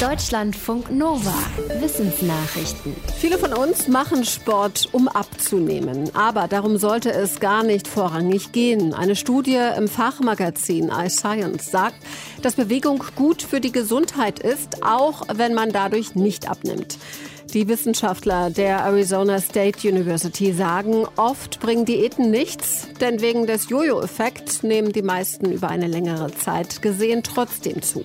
Deutschlandfunk Nova. Wissensnachrichten. Viele von uns machen Sport, um abzunehmen. Aber darum sollte es gar nicht vorrangig gehen. Eine Studie im Fachmagazin iScience sagt, dass Bewegung gut für die Gesundheit ist, auch wenn man dadurch nicht abnimmt. Die Wissenschaftler der Arizona State University sagen, oft bringen Diäten nichts, denn wegen des Jojo-Effekts nehmen die meisten über eine längere Zeit gesehen trotzdem zu.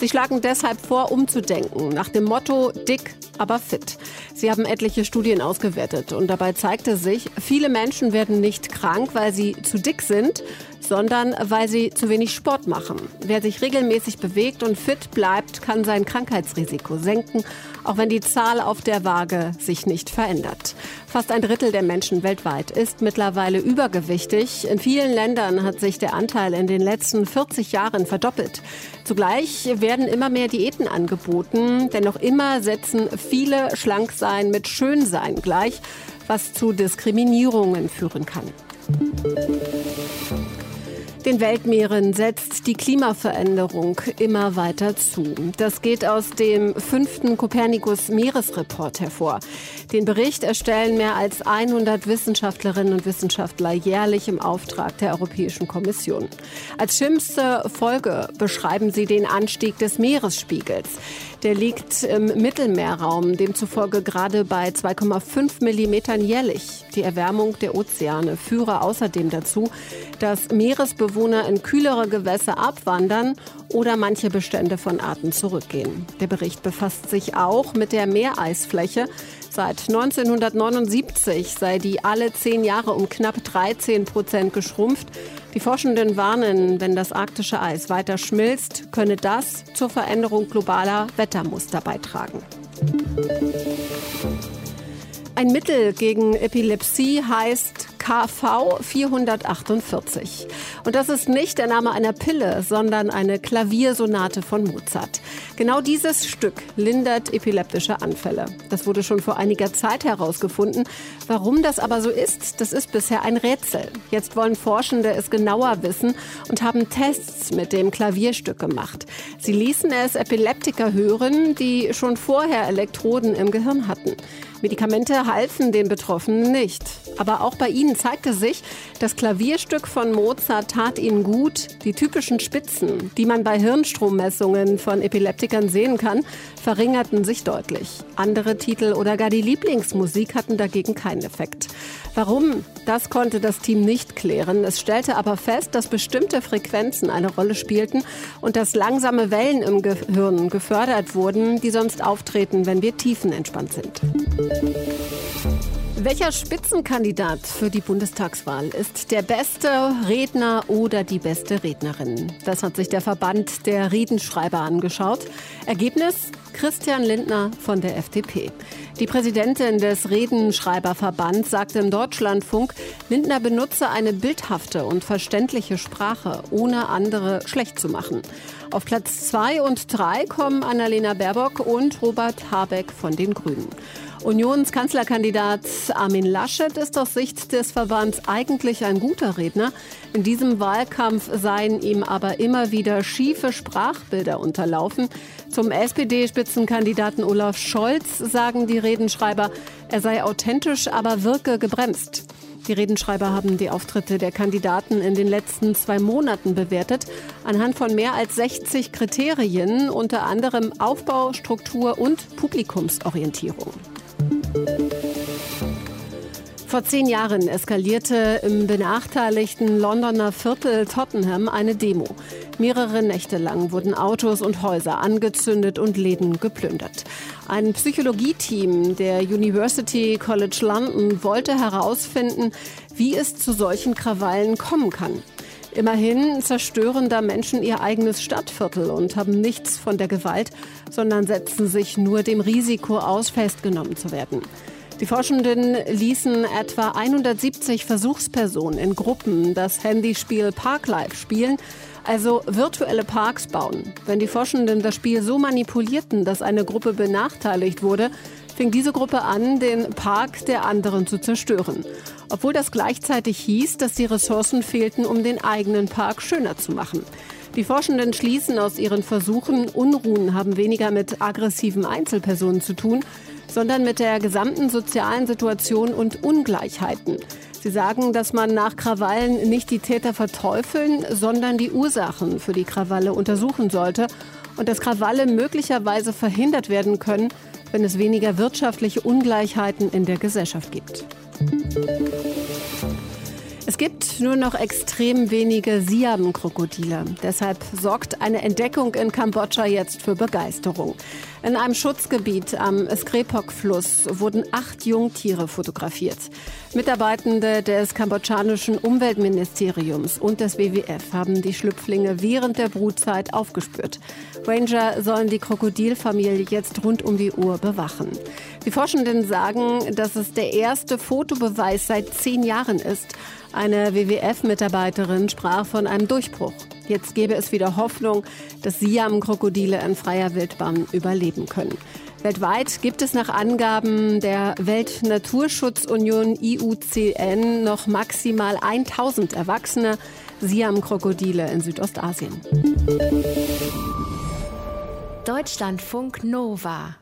Sie schlagen deshalb vor, umzudenken, nach dem Motto dick, aber fit. Sie haben etliche Studien ausgewertet und dabei zeigte sich, viele Menschen werden nicht krank, weil sie zu dick sind, sondern weil sie zu wenig Sport machen. Wer sich regelmäßig bewegt und fit bleibt, kann sein Krankheitsrisiko senken, auch wenn die Zahl auf der Waage sich nicht verändert. Fast ein Drittel der Menschen weltweit ist mittlerweile übergewichtig. In vielen Ländern hat sich der Anteil in den letzten 40 Jahren verdoppelt. Zugleich werden immer mehr Diäten angeboten, denn noch immer setzen viele Schlanksein mit Schönsein gleich, was zu Diskriminierungen führen kann. Den Weltmeeren setzt die Klimaveränderung immer weiter zu. Das geht aus dem fünften Kopernikus Meeresreport hervor. Den Bericht erstellen mehr als 100 Wissenschaftlerinnen und Wissenschaftler jährlich im Auftrag der Europäischen Kommission. Als schlimmste Folge beschreiben sie den Anstieg des Meeresspiegels. Der liegt im Mittelmeerraum, demzufolge gerade bei 2,5 Millimetern jährlich. Die Erwärmung der Ozeane führe außerdem dazu, dass Meeresbewohner in kühlere Gewässer abwandern oder manche Bestände von Arten zurückgehen. Der Bericht befasst sich auch mit der Meereisfläche. Seit 1979 sei die alle zehn Jahre um knapp 13 Prozent geschrumpft. Die Forschenden warnen, wenn das arktische Eis weiter schmilzt, könne das zur Veränderung globaler Wettermuster beitragen. Ein Mittel gegen Epilepsie heißt KV 448. Und das ist nicht der Name einer Pille, sondern eine Klaviersonate von Mozart. Genau dieses Stück lindert epileptische Anfälle. Das wurde schon vor einiger Zeit herausgefunden. Warum das aber so ist, das ist bisher ein Rätsel. Jetzt wollen Forschende es genauer wissen und haben Tests mit dem Klavierstück gemacht. Sie ließen es Epileptiker hören, die schon vorher Elektroden im Gehirn hatten. Medikamente halfen den Betroffenen nicht. Aber auch bei ihnen zeigte sich, das Klavierstück von Mozart tat ihnen gut. Die typischen Spitzen, die man bei Hirnstrommessungen von Epileptikern sehen kann, verringerten sich deutlich. Andere Titel oder gar die Lieblingsmusik hatten dagegen keinen Effekt. Warum? Das konnte das Team nicht klären. Es stellte aber fest, dass bestimmte Frequenzen eine Rolle spielten und dass langsame Wellen im Gehirn gefördert wurden, die sonst auftreten, wenn wir tiefenentspannt sind. Welcher Spitzenkandidat für die Bundestagswahl ist der beste Redner oder die beste Rednerin? Das hat sich der Verband der Redenschreiber angeschaut. Ergebnis? Christian Lindner von der FDP. Die Präsidentin des Redenschreiberverbands sagte im Deutschlandfunk, Lindner benutze eine bildhafte und verständliche Sprache, ohne andere schlecht zu machen. Auf Platz zwei und drei kommen Annalena Baerbock und Robert Habeck von den Grünen. Unionskanzlerkandidat Armin Laschet ist aus Sicht des Verbands eigentlich ein guter Redner. In diesem Wahlkampf seien ihm aber immer wieder schiefe Sprachbilder unterlaufen. Zum SPD-Spitzenkandidaten Olaf Scholz sagen die Redenschreiber, er sei authentisch, aber wirke gebremst. Die Redenschreiber haben die Auftritte der Kandidaten in den letzten zwei Monaten bewertet, anhand von mehr als 60 Kriterien, unter anderem Aufbau, Struktur und Publikumsorientierung. Vor zehn Jahren eskalierte im benachteiligten Londoner Viertel Tottenham eine Demo. Mehrere Nächte lang wurden Autos und Häuser angezündet und Läden geplündert. Ein Psychologieteam der University College London wollte herausfinden, wie es zu solchen Krawallen kommen kann. Immerhin zerstören da Menschen ihr eigenes Stadtviertel und haben nichts von der Gewalt, sondern setzen sich nur dem Risiko aus, festgenommen zu werden. Die Forschenden ließen etwa 170 Versuchspersonen in Gruppen das Handyspiel Parklife spielen, also virtuelle Parks bauen. Wenn die Forschenden das Spiel so manipulierten, dass eine Gruppe benachteiligt wurde, fing diese Gruppe an, den Park der anderen zu zerstören. Obwohl das gleichzeitig hieß, dass die Ressourcen fehlten, um den eigenen Park schöner zu machen. Die Forschenden schließen aus ihren Versuchen, Unruhen haben weniger mit aggressiven Einzelpersonen zu tun, sondern mit der gesamten sozialen Situation und Ungleichheiten. Sie sagen, dass man nach Krawallen nicht die Täter verteufeln, sondern die Ursachen für die Krawalle untersuchen sollte und dass Krawalle möglicherweise verhindert werden können, wenn es weniger wirtschaftliche Ungleichheiten in der Gesellschaft gibt. Es gibt nur noch extrem wenige Siam-Krokodile. Deshalb sorgt eine Entdeckung in Kambodscha jetzt für Begeisterung. In einem Schutzgebiet am Skrepok-Fluss wurden acht Jungtiere fotografiert. Mitarbeitende des kambodschanischen Umweltministeriums und des WWF haben die Schlüpflinge während der Brutzeit aufgespürt. Ranger sollen die Krokodilfamilie jetzt rund um die Uhr bewachen. Die Forschenden sagen, dass es der erste Fotobeweis seit zehn Jahren ist. Eine WWF-Mitarbeiterin sprach von einem Durchbruch. Jetzt gäbe es wieder Hoffnung, dass Siam-Krokodile in freier Wildbahn überleben können. Weltweit gibt es nach Angaben der Weltnaturschutzunion IUCN noch maximal 1000 erwachsene Siam-Krokodile in Südostasien. Deutschlandfunk Nova